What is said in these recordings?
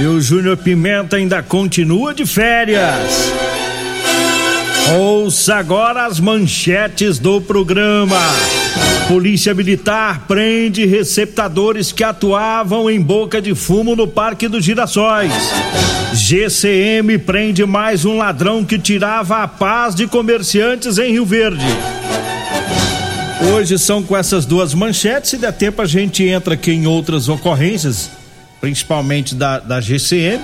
E o Júnior Pimenta ainda continua de férias. Ouça agora as manchetes do programa. Polícia Militar prende receptadores que atuavam em boca de fumo no Parque dos Girassóis. GCM prende mais um ladrão que tirava a paz de comerciantes em Rio Verde. Hoje são com essas duas manchetes, se der tempo a gente entra aqui em outras ocorrências, principalmente da, da GCM,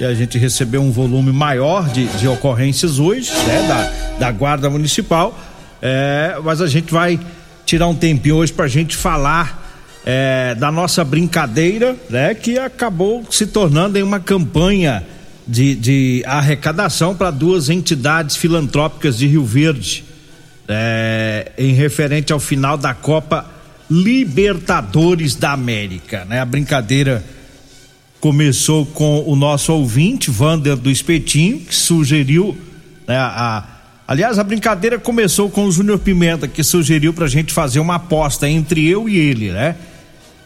e a gente recebeu um volume maior de, de ocorrências hoje, né, da, da Guarda Municipal, é, mas a gente vai tirar um tempinho hoje para a gente falar é, da nossa brincadeira, né, que acabou se tornando em uma campanha de, de arrecadação para duas entidades filantrópicas de Rio Verde é, em referente ao final da Copa Libertadores da América, né? A brincadeira começou com o nosso ouvinte, Vander do Espetinho, que sugeriu, né, a, aliás, a brincadeira começou com o Júnior Pimenta, que sugeriu pra gente fazer uma aposta entre eu e ele, né?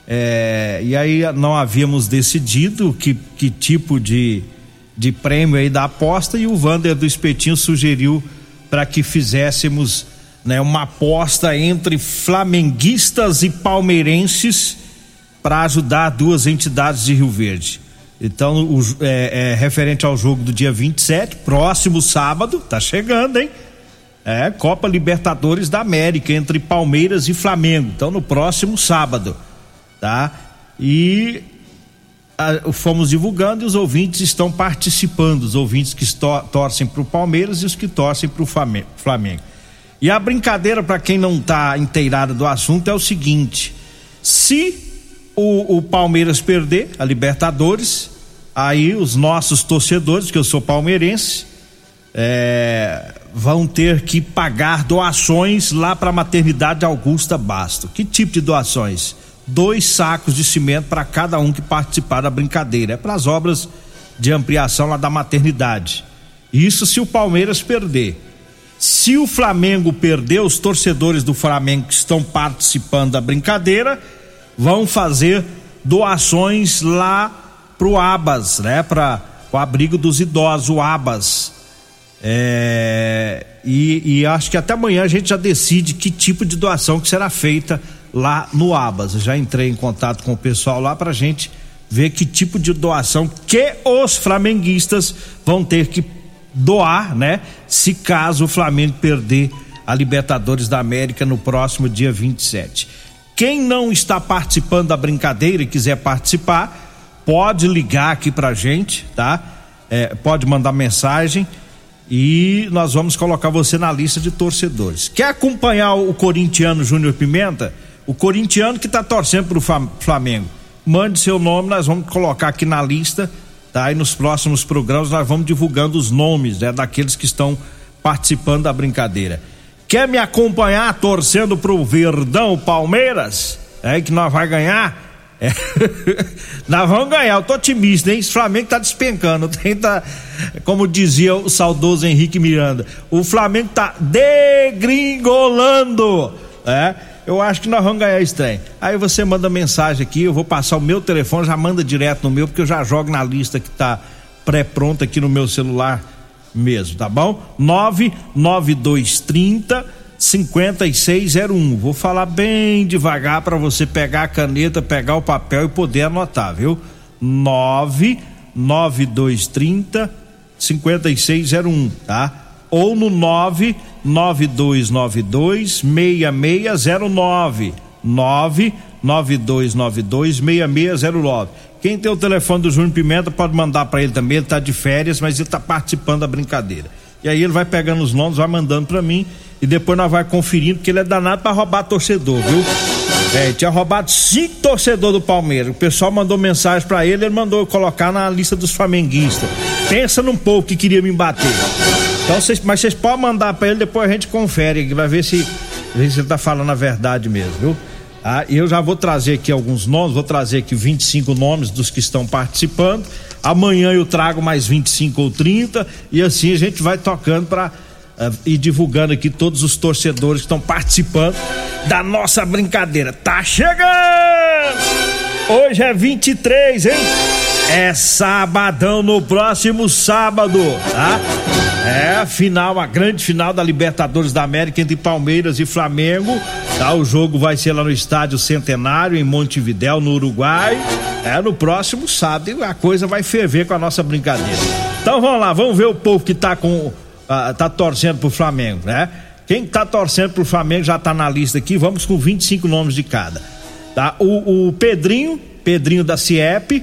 É, e aí não havíamos decidido que, que tipo de, de prêmio aí da aposta e o Vander do Espetinho sugeriu para que fizéssemos né, uma aposta entre flamenguistas e palmeirenses para ajudar duas entidades de Rio Verde. Então, o, é, é, referente ao jogo do dia 27, próximo sábado, tá chegando, hein? É, Copa Libertadores da América entre Palmeiras e Flamengo. Então, no próximo sábado, tá? E a, fomos divulgando e os ouvintes estão participando, os ouvintes que estor, torcem para o Palmeiras e os que torcem para o Flamengo. E a brincadeira, para quem não está inteirado do assunto, é o seguinte: se o, o, Palmeiras perder a Libertadores, aí os nossos torcedores, que eu sou palmeirense, é, vão ter que pagar doações lá para a maternidade Augusta Basto. Que tipo de doações? Dois sacos de cimento para cada um que participar da brincadeira. É para as obras de ampliação lá da maternidade. Isso se o Palmeiras perder. Se o Flamengo perder, os torcedores do Flamengo que estão participando da brincadeira vão fazer doações lá pro Abas, né? Para o abrigo dos idosos, o Abas. É, e, e, acho que até amanhã a gente já decide que tipo de doação que será feita lá no Abas. Eu já entrei em contato com o pessoal lá para gente ver que tipo de doação que os flamenguistas vão ter que doar, né? Se caso o Flamengo perder a Libertadores da América no próximo dia 27. Quem não está participando da brincadeira e quiser participar, pode ligar aqui pra gente, tá? É, pode mandar mensagem e nós vamos colocar você na lista de torcedores. Quer acompanhar o corintiano Júnior Pimenta? O corintiano que está torcendo pro Flamengo. Mande seu nome, nós vamos colocar aqui na lista tá? E nos próximos programas nós vamos divulgando os nomes né, daqueles que estão participando da brincadeira. Quer me acompanhar torcendo pro Verdão Palmeiras? É que nós vai ganhar? É. nós vamos ganhar, eu tô otimista, hein? O Flamengo tá despencando, tem tá, como dizia o saudoso Henrique Miranda, o Flamengo tá degringolando, é? eu acho que nós vamos ganhar esse trem. Aí você manda mensagem aqui, eu vou passar o meu telefone, já manda direto no meu, porque eu já jogo na lista que tá pré-pronta aqui no meu celular mesmo, tá bom? 99230 5601. Vou falar bem devagar para você pegar a caneta, pegar o papel e poder anotar, viu? 99230 5601, tá? Ou no 99292 6609. 99292 6609. Quem tem o telefone do Júnior Pimenta pode mandar para ele também, ele tá de férias, mas ele tá participando da brincadeira. E aí ele vai pegando os nomes, vai mandando para mim e depois nós vai conferindo, porque ele é danado para roubar torcedor, viu? É, tinha roubado cinco torcedores do Palmeiras. O pessoal mandou mensagem para ele, ele mandou colocar na lista dos flamenguistas. Pensa num povo que queria me bater. Então, cês, mas vocês podem mandar para ele, depois a gente confere, vai ver se, ver se ele tá falando a verdade mesmo, viu? Ah, eu já vou trazer aqui alguns nomes, vou trazer aqui 25 nomes dos que estão participando. Amanhã eu trago mais 25 ou 30 e assim a gente vai tocando para uh, e divulgando aqui todos os torcedores que estão participando da nossa brincadeira. Tá chegando! Hoje é 23, hein? É sabadão no próximo sábado, tá? É final, a grande final da Libertadores da América entre Palmeiras e Flamengo. Tá? O jogo vai ser lá no Estádio Centenário, em Montevidéu, no Uruguai. É no próximo sábado a coisa vai ferver com a nossa brincadeira. Então vamos lá, vamos ver o povo que tá com ah, tá torcendo pro Flamengo, né? Quem tá torcendo pro Flamengo já tá na lista aqui, vamos com 25 nomes de cada. Tá? O, o Pedrinho, Pedrinho da CIEP,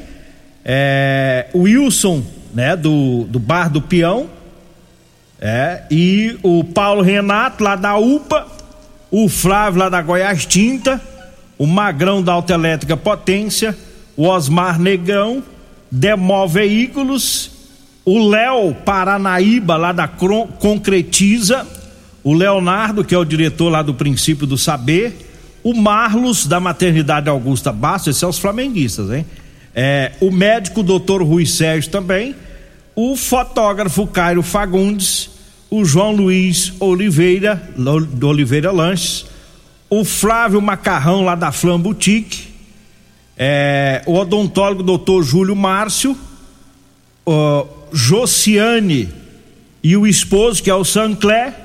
é, o Wilson, né, do, do Bar do Peão, é, e o Paulo Renato, lá da UPA, o Flávio, lá da Goiás Tinta, o Magrão da Autoelétrica Potência, o Osmar Negrão, Demó Veículos o Léo Paranaíba, lá da Concretiza, o Leonardo, que é o diretor lá do Princípio do Saber, o Marlos, da Maternidade Augusta Bastos, esses são os flamenguistas, hein? É, o médico doutor Rui Sérgio também, o fotógrafo Cairo Fagundes, o João Luiz Oliveira, do Oliveira Lanches, o Flávio Macarrão, lá da Flam Boutique, é, o odontólogo doutor Júlio Márcio, o Josiane e o esposo, que é o Sancler,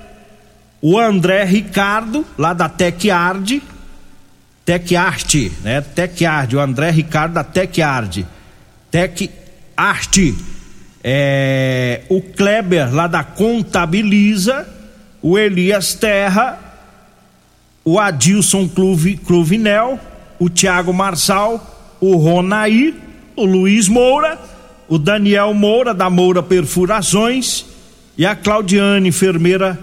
o André Ricardo, lá da Tecard, Tecarte, né? Tecard, o André Ricardo da Tecard, Tecarte, é, o Kleber, lá da Contabiliza, o Elias Terra, o Adilson Cluvinel, o Tiago Marçal, o Ronaí, o Luiz Moura, o Daniel Moura, da Moura Perfurações, e a Claudiane, enfermeira,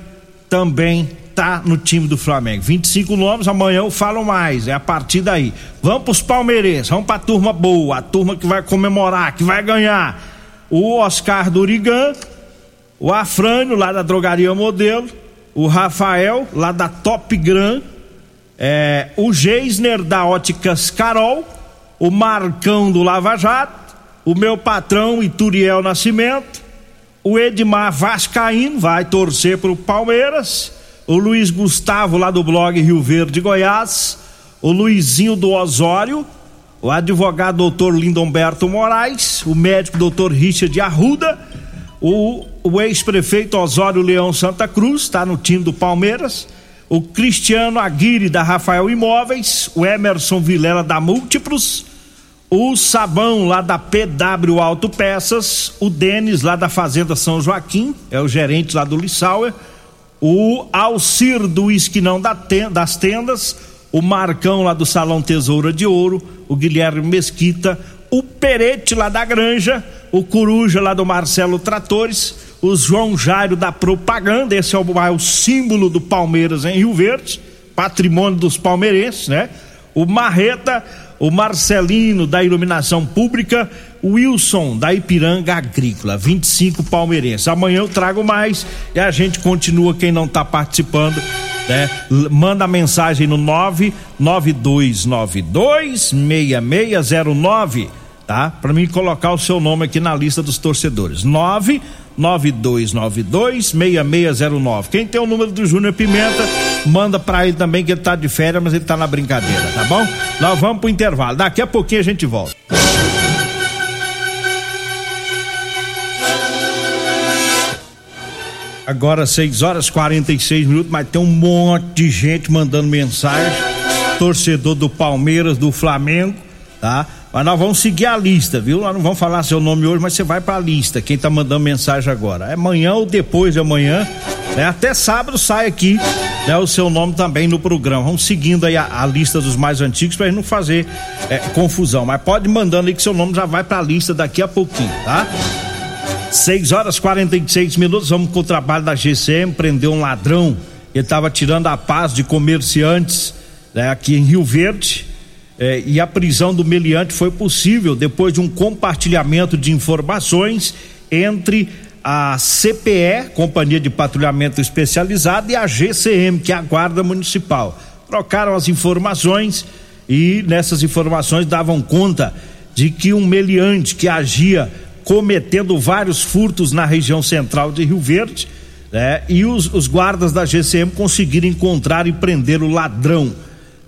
também tá no time do Flamengo. 25 nomes, amanhã eu falo mais, é a partir daí. Vamos pros palmeirenses, vamos pra turma boa, a turma que vai comemorar, que vai ganhar. O Oscar Durigan, o Afrânio, lá da Drogaria Modelo, o Rafael, lá da Top Gran, é, o Geisner da Óticas Carol, o Marcão do Lava Jato, o meu patrão Ituriel Nascimento, o Edmar Vascaíno vai torcer para o Palmeiras, o Luiz Gustavo lá do blog Rio Verde Goiás, o Luizinho do Osório, o advogado doutor Lindomberto Moraes, o médico doutor Richard Arruda, o, o ex-prefeito Osório Leão Santa Cruz, está no time do Palmeiras, o Cristiano Aguirre da Rafael Imóveis, o Emerson Vilela da Múltiplos, o Sabão lá da PW Autopeças, o Denis lá da Fazenda São Joaquim, é o gerente lá do Lissauer, o Alcir do Esquinão das Tendas, o Marcão lá do Salão Tesoura de Ouro, o Guilherme Mesquita, o Perete lá da Granja, o Coruja lá do Marcelo Tratores, o João Jairo da Propaganda, esse é o, é o símbolo do Palmeiras em Rio Verde, patrimônio dos palmeirenses, né? O Marreta, o Marcelino da Iluminação Pública, o Wilson da Ipiranga Agrícola, 25 palmeirenses. Amanhã eu trago mais e a gente continua quem não está participando, né? Manda mensagem no 992926609, tá? Para mim colocar o seu nome aqui na lista dos torcedores. 9 9292-6609. Quem tem o número do Júnior Pimenta, manda para ele também que ele tá de férias, mas ele tá na brincadeira, tá bom? Nós vamos pro intervalo. Daqui a pouquinho a gente volta. Agora 6 horas 46 minutos, mas tem um monte de gente mandando mensagem. Torcedor do Palmeiras, do Flamengo, tá? Mas nós vamos seguir a lista, viu? Nós não vamos falar seu nome hoje, mas você vai pra lista. Quem tá mandando mensagem agora. É amanhã ou depois de amanhã. Né? Até sábado sai aqui né, o seu nome também no programa. Vamos seguindo aí a, a lista dos mais antigos pra gente não fazer é, confusão. Mas pode mandando aí que seu nome já vai pra lista daqui a pouquinho, tá? 6 horas 46 minutos, vamos com o trabalho da GCM, prendeu um ladrão, ele estava tirando a paz de comerciantes né, aqui em Rio Verde. Eh, e a prisão do meliante foi possível depois de um compartilhamento de informações entre a CPE, Companhia de Patrulhamento Especializada, e a GCM, que é a Guarda Municipal. Trocaram as informações e nessas informações davam conta de que um meliante que agia cometendo vários furtos na região central de Rio Verde, né? E os, os guardas da GCM conseguiram encontrar e prender o ladrão,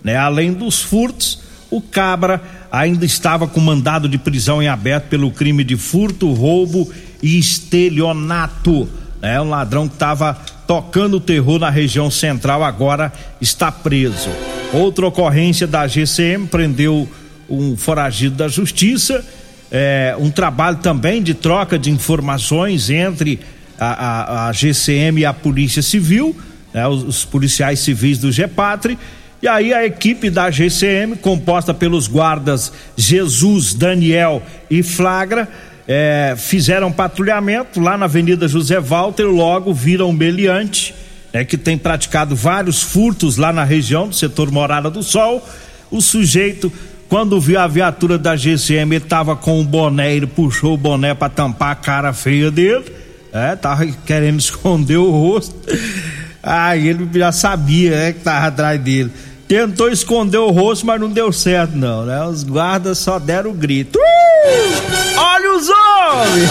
né? Além dos furtos, o cabra ainda estava com mandado de prisão em aberto pelo crime de furto, roubo e estelionato, né? Um ladrão que estava tocando terror na região central agora está preso. Outra ocorrência da GCM prendeu um foragido da justiça é, um trabalho também de troca de informações entre a, a, a GCM e a Polícia Civil, né, os, os, policiais civis do GEPATRE. E aí a equipe da GCM, composta pelos guardas Jesus, Daniel e Flagra, é, fizeram patrulhamento lá na Avenida José Walter, logo viram meliante, né, que tem praticado vários furtos lá na região do setor Morada do Sol. O sujeito quando viu a viatura da GCM, ele tava com o boné, ele puxou o boné para tampar a cara feia dele. É, tava querendo esconder o rosto. Aí ele já sabia, né, que tava atrás dele. Tentou esconder o rosto, mas não deu certo, não, né? Os guardas só deram o grito. Uh! Olha os homens!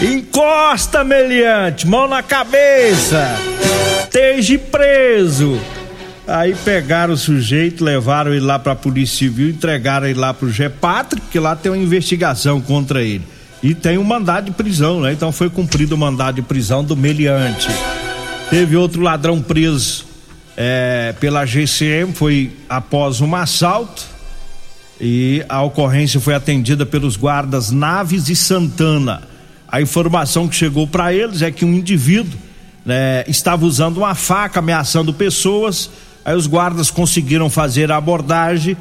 Encosta, meliante, mão na cabeça! Esteja preso! Aí pegaram o sujeito, levaram ele lá para a Polícia Civil, entregaram ele lá para o GEPATRI, porque lá tem uma investigação contra ele. E tem um mandado de prisão, né? Então foi cumprido o mandado de prisão do meliante. Teve outro ladrão preso é, pela GCM, foi após um assalto. E a ocorrência foi atendida pelos guardas Naves e Santana. A informação que chegou para eles é que um indivíduo né, estava usando uma faca ameaçando pessoas Aí os guardas conseguiram fazer a abordagem,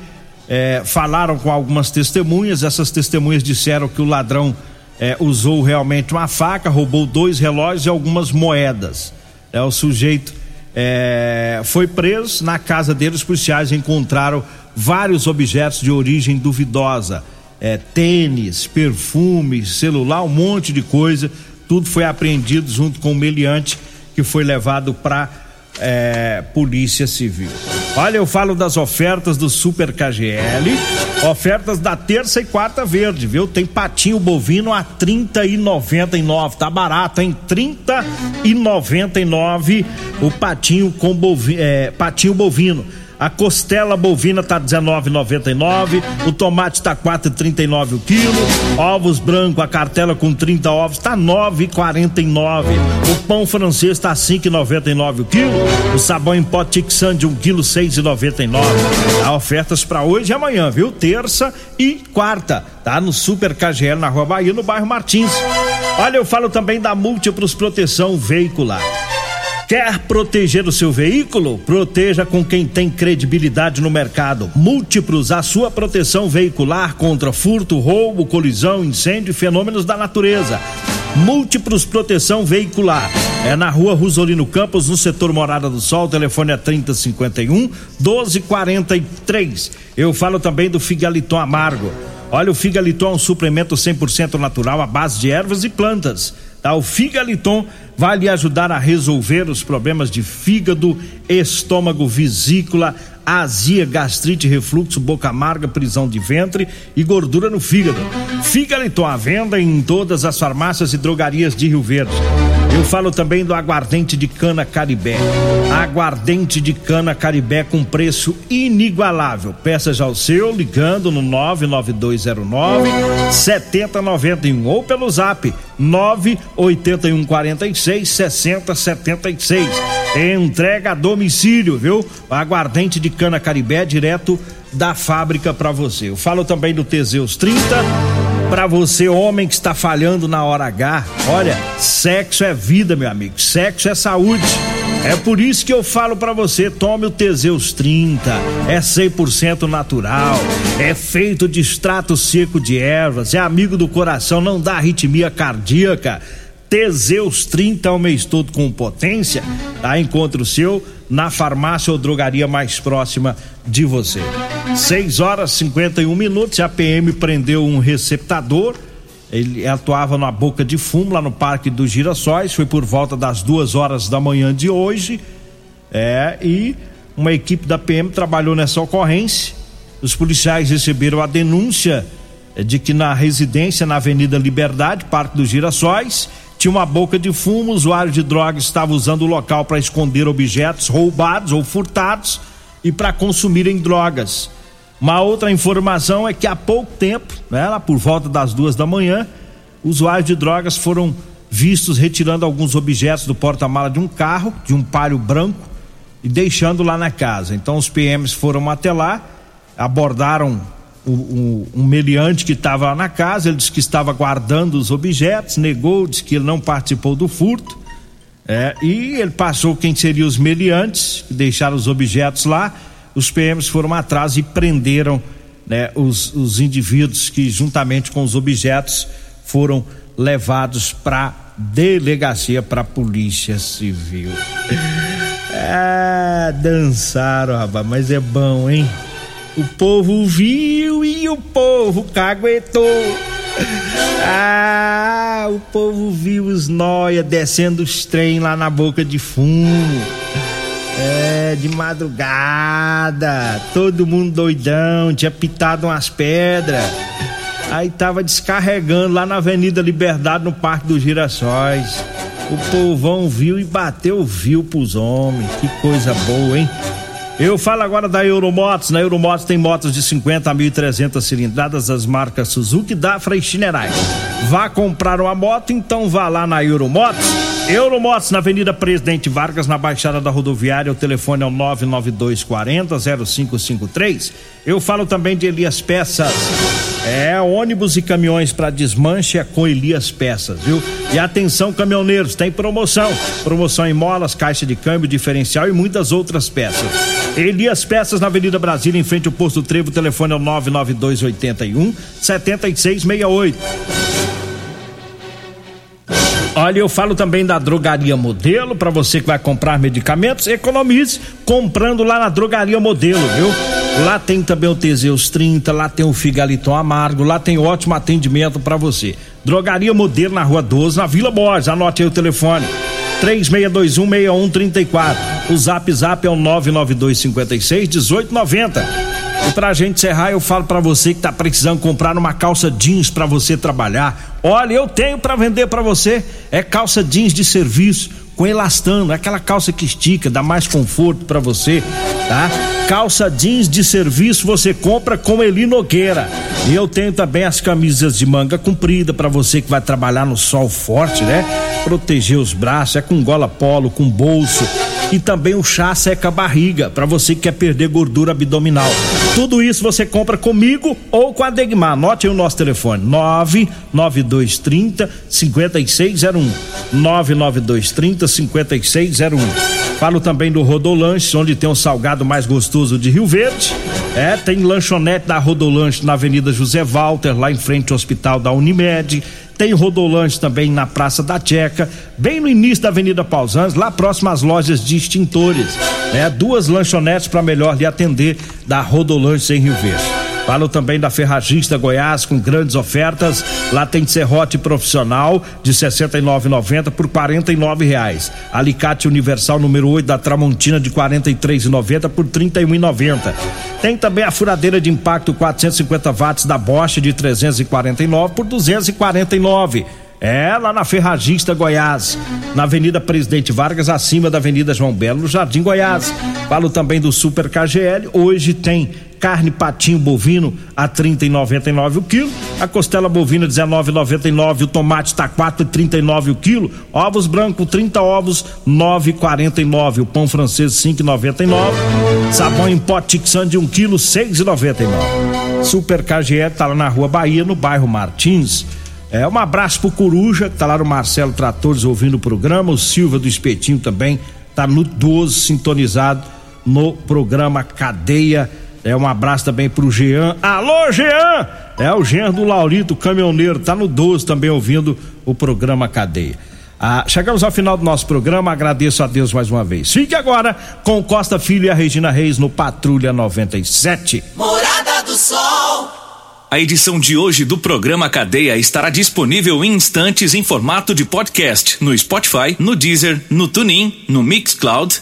é, falaram com algumas testemunhas. Essas testemunhas disseram que o ladrão é, usou realmente uma faca, roubou dois relógios e algumas moedas. É, o sujeito é, foi preso. Na casa dele, os policiais encontraram vários objetos de origem duvidosa: é, tênis, perfumes, celular, um monte de coisa. Tudo foi apreendido junto com o meliante que foi levado para é, Polícia Civil. Olha, eu falo das ofertas do Super KGL, ofertas da terça e quarta verde, viu? Tem patinho bovino a trinta e noventa nove, tá barato, hein? Trinta e noventa nove o patinho com bovino, é, patinho bovino. A costela bovina tá 19,99, o tomate tá 4,39 o quilo, ovos branco a cartela com 30 ovos tá 9,49. O pão francês tá 5,99 o quilo, o sabão em pó Tixan de 1 quilo 6,99. Há ofertas para hoje e amanhã, viu? Terça e quarta, tá no Super KGL na Rua Bahia, no bairro Martins. Olha, eu falo também da Múltiplos Proteção Veicular. Quer proteger o seu veículo? Proteja com quem tem credibilidade no mercado. Múltiplos, a sua proteção veicular contra furto, roubo, colisão, incêndio e fenômenos da natureza. Múltiplos Proteção Veicular. É na rua Rosolino Campos, no setor Morada do Sol. Telefone é 3051 1243. Eu falo também do Figaliton Amargo. Olha, o Figaliton é um suplemento 100% natural à base de ervas e plantas. Tá? O Figaliton vai lhe ajudar a resolver os problemas de fígado, estômago, vesícula, azia, gastrite, refluxo, boca amarga, prisão de ventre e gordura no fígado. Figaliton à venda em todas as farmácias e drogarias de Rio Verde. Eu falo também do aguardente de cana Caribé. Aguardente de cana Caribé com preço inigualável. Peça já o seu ligando no 99209 7091 ou pelo zap 98146 6076. Entrega a domicílio, viu? Aguardente de cana Caribé direto da fábrica para você. Eu falo também do Teseus 30 para você, homem que está falhando na hora H. Olha, sexo é vida, meu amigo. Sexo é saúde. É por isso que eu falo para você, tome o Teseus 30. É 100% natural. É feito de extrato seco de ervas, é amigo do coração, não dá arritmia cardíaca. Teseus 30 o mês todo com potência, tá? Encontre o seu na farmácia ou drogaria mais próxima de você. 6 horas 51 minutos, a PM prendeu um receptador. Ele atuava na boca de fumo lá no Parque dos Girassóis. Foi por volta das duas horas da manhã de hoje. É, e uma equipe da PM trabalhou nessa ocorrência. Os policiais receberam a denúncia de que na residência na Avenida Liberdade, Parque dos Girassóis, tinha uma boca de fumo, usuário de drogas estava usando o local para esconder objetos roubados ou furtados e para consumirem drogas. Uma outra informação é que há pouco tempo, né, lá por volta das duas da manhã, usuários de drogas foram vistos retirando alguns objetos do porta-mala de um carro, de um palio branco, e deixando lá na casa. Então os PMs foram até lá, abordaram o, o, um meliante que estava na casa, ele disse que estava guardando os objetos, negou, disse que ele não participou do furto. É, e ele passou quem seriam os meliantes, que deixaram os objetos lá. Os PMs foram atrás e prenderam né, os, os indivíduos que, juntamente com os objetos, foram levados para delegacia para a Polícia Civil. Ah, dançaram, rapaz, mas é bom, hein? O povo viu e o povo caguetou. Ah, o povo viu os noia descendo os trem lá na boca de fumo. É, de madrugada, todo mundo doidão, tinha pitado umas pedras. Aí tava descarregando lá na Avenida Liberdade, no Parque dos Girassóis. O povão viu e bateu viu pros homens. Que coisa boa, hein? Eu falo agora da Euromotos. Na Euromotos tem motos de 50 a 1.300 cilindradas das marcas Suzuki, Dafra e Chinerai. Vá comprar uma moto, então vá lá na Euromotos. Euromotos na Avenida Presidente Vargas, na Baixada da Rodoviária. O telefone é o 99240 0553. Eu falo também de Elias Peças. É, ônibus e caminhões para desmanche é com Elias Peças, viu? E atenção, caminhoneiros, tem promoção. Promoção em molas, caixa de câmbio, diferencial e muitas outras peças. Elias Peças na Avenida Brasília, em frente ao posto Trevo, o telefone é o 99281 7668. Olha, eu falo também da Drogaria Modelo, para você que vai comprar medicamentos, economize comprando lá na Drogaria Modelo, viu? Lá tem também o Teseus 30, lá tem o Figaliton Amargo, lá tem ótimo atendimento para você. Drogaria Modelo na Rua 12, na Vila Borges. Anote aí o telefone: 36216134. O Zap Zap é o 99256 1890. E pra gente encerrar, eu falo para você que tá precisando comprar uma calça jeans para você trabalhar. Olha, eu tenho para vender para você. É calça jeans de serviço com elastano, aquela calça que estica, dá mais conforto para você, tá? Calça jeans de serviço você compra com Eli Nogueira. E eu tenho também as camisas de manga comprida para você que vai trabalhar no sol forte, né? Proteger os braços, é com gola polo, com bolso e também o chá seca barriga para você que quer perder gordura abdominal. Tudo isso você compra comigo ou com a Degmar. Anote aí o nosso telefone: 99230 5601. 99230 5601. Falo também do Rodolanche, onde tem o salgado mais gostoso de Rio Verde. É, tem lanchonete da Rodolanche na Avenida José Walter, lá em frente ao Hospital da Unimed. Tem Rodolanche também na Praça da Checa, bem no início da Avenida Pausanes, lá próximo às lojas de extintores. É, duas lanchonetes para melhor lhe atender da Rodolanche em Rio Verde. Falo também da Ferragista Goiás com grandes ofertas. Lá tem serrote profissional de 69,90 por R$ reais. Alicate universal número 8 da Tramontina de 43,90 por 31,90. Tem também a furadeira de impacto 450 watts da Bosch de 349 por 249. É, lá na Ferragista Goiás, na Avenida Presidente Vargas, acima da Avenida João Belo, no Jardim Goiás. Falo também do Super KGL. Hoje tem carne patinho bovino a 30,99 o quilo, a costela bovina 19,99, o tomate tá 4,39 o quilo, ovos brancos 30 ovos 9,49, o pão francês 5,99, sabão em pó Tixan de 1 quilo 6,99. Super KGL tá lá na Rua Bahia, no bairro Martins. É, um abraço pro Coruja, que tá lá no Marcelo Tratores ouvindo o programa, o Silva do Espetinho também tá no 12 sintonizado no programa Cadeia. É um abraço também pro Jean. Alô, Jean! É o Jean do Laurito, caminhoneiro, tá no 12 também ouvindo o programa Cadeia. Ah, chegamos ao final do nosso programa, agradeço a Deus mais uma vez. Fique agora com Costa Filho e a Regina Reis no Patrulha 97. Morada do Sol. A edição de hoje do programa Cadeia estará disponível em instantes em formato de podcast no Spotify, no Deezer, no TuneIn, no Mixcloud,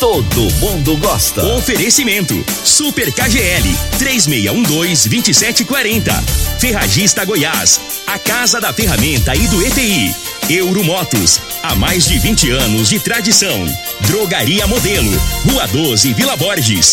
Todo mundo gosta. Oferecimento: Super KGL 3612-2740. Ferragista Goiás. A Casa da Ferramenta e do ETI. Euromotos. Há mais de 20 anos de tradição. Drogaria Modelo. Rua 12, Vila Borges.